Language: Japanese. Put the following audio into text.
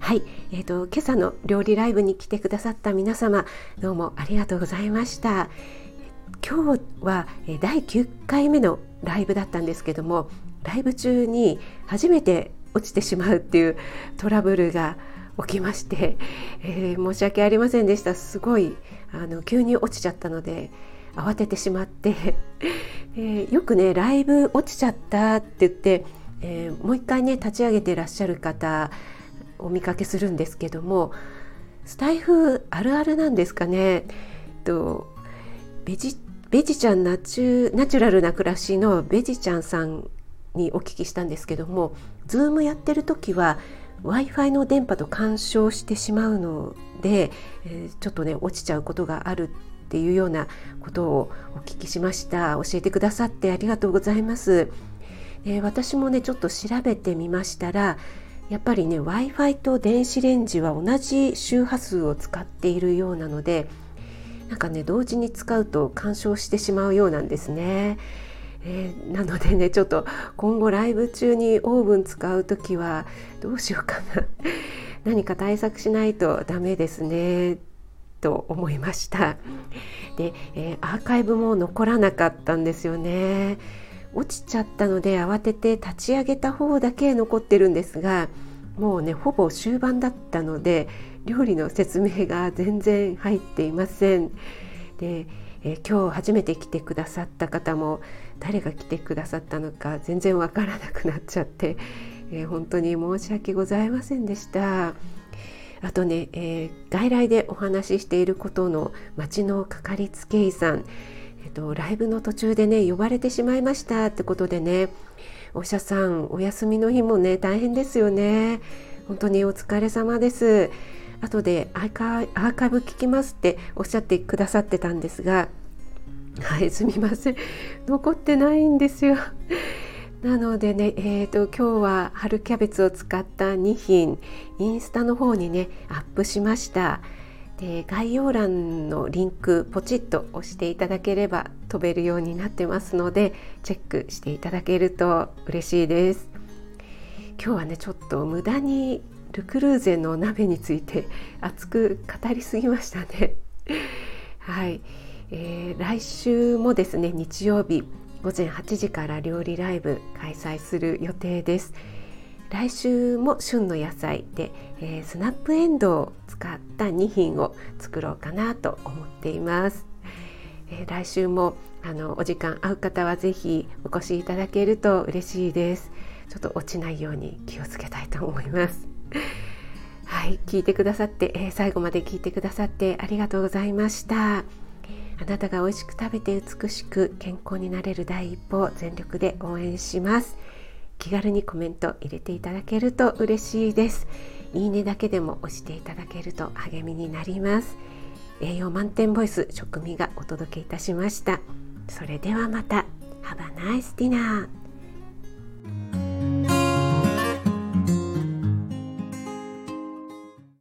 はい、えーと、今朝の料理ライブに来てくださった皆様どうもありがとうございました。今日は第9回目のライブだったんですけどもライブ中に初めて落ちてしまうっていうトラブルが起きまして、えー、申し訳ありませんでした。すごいあの急に落ちちゃったので慌ててしまって、えー、よくねライブ落ちちゃったって言って、えー、もう一回ね立ち上げてらっしゃる方お見かけするんですけどもスタイフあるあるなんですかね。とベジベジちゃんナチュナチュラルな暮らしのベジちゃんさんにお聞きしたんですけども Zoom やってる時は w i f i の電波と干渉してしまうので、えー、ちょっとね落ちちゃうことがあるっていうようなことをお聞きしました。教えてくださってありがとうございます、えー、私もねちょっと調べてみましたらやっぱりね w i f i と電子レンジは同じ周波数を使っているようなのでなんかね同時に使うと干渉してしまうようなんですね。えー、なのでねちょっと今後ライブ中にオーブン使う時はどうしようかな。何か対策しないとダメですね。と思いました。で、えー、アーカイブも残らなかったんですよね。落ちちゃったので慌てて立ち上げた方だけ残ってるんですがもうねほぼ終盤だったので料理の説明が全然入っていませんでえー、今日初めて来てくださった方も誰が来てくださったのか全然わからなくなっちゃって、えー、本当に申し訳ございませんでした。あとね、えー、外来でお話ししていることの町のかかりつけ医さん、えーと、ライブの途中でね呼ばれてしまいましたってことでねお医者さんお休みの日もね大変ですよね。本当にお疲れ様です。後でアーカイブ聞きますっておっしゃってくださってたんですがはいすみません。残ってないんですよ。なのでね、えーと、今日は春キャベツを使った2品インスタの方にねアップしました。で概要欄のリンクポチッと押していただければ飛べるようになってますのでチェックしていただけると嬉しいです今日はねちょっと無駄にルクルーゼの鍋について熱く語りすぎましたね。はい、えー、来週もですね日曜日午前8時から料理ライブ開催する予定です。来週も旬の野菜で、えー、スナップエンドウを使った2品を作ろうかなと思っています。えー、来週もあのお時間合う方はぜひお越しいただけると嬉しいです。ちょっと落ちないように気をつけたいと思います。はい、聞いてくださって、えー、最後まで聞いてくださってありがとうございました。あなたが美味しく食べて美しく健康になれる第一歩を全力で応援します。気軽にコメント入れていただけると嬉しいです。いいねだけでも押していただけると励みになります。栄養満点ボイス食味がお届けいたしました。それではまた。Have a nice dinner!